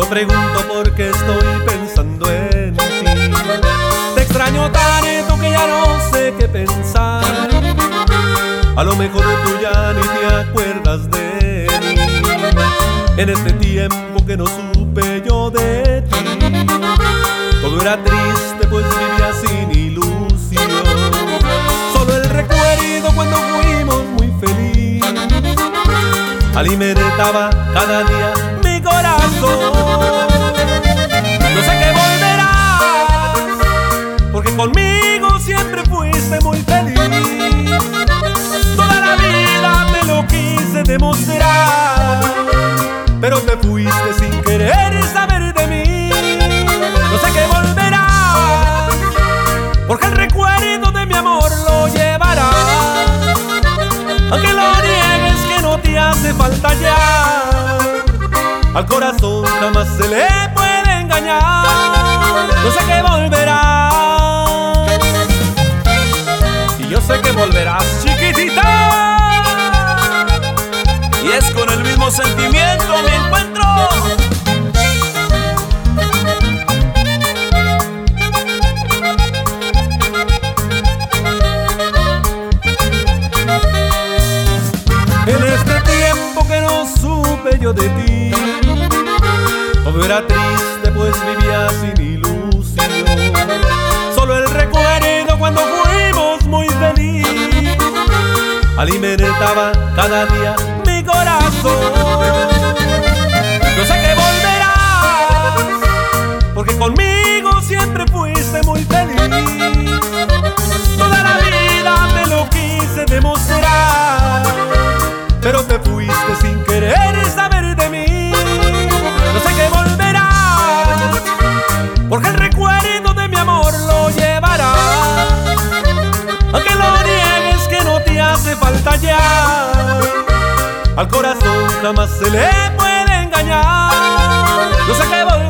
pregunto por qué estoy pensando en ti. Te extraño tanto que ya no sé qué pensar. A lo mejor tú ya ni te acuerdas de mí. En este tiempo que no supe yo de ti. Todo era triste pues vivía sin ilusión. Solo el recuerdo cuando fuimos muy felices alimentaba cada día porque conmigo siempre fuiste muy feliz. Toda la vida te lo quise demostrar, pero te fuiste sin querer saber de mí. No sé qué volverás, porque el recuerdo de mi amor lo llevará. Aunque lo niegues que no te hace falta ya. Al corazón yo sé que volverás, chiquitita. Y es con el mismo sentimiento me encuentro. Alimentaba cada día mi corazón. No sé qué volverás, porque conmigo siempre fuiste muy feliz. Toda la vida te lo quise demostrar, pero te vuelta ya. Al corazón jamás se le puede engañar. Yo sé que voy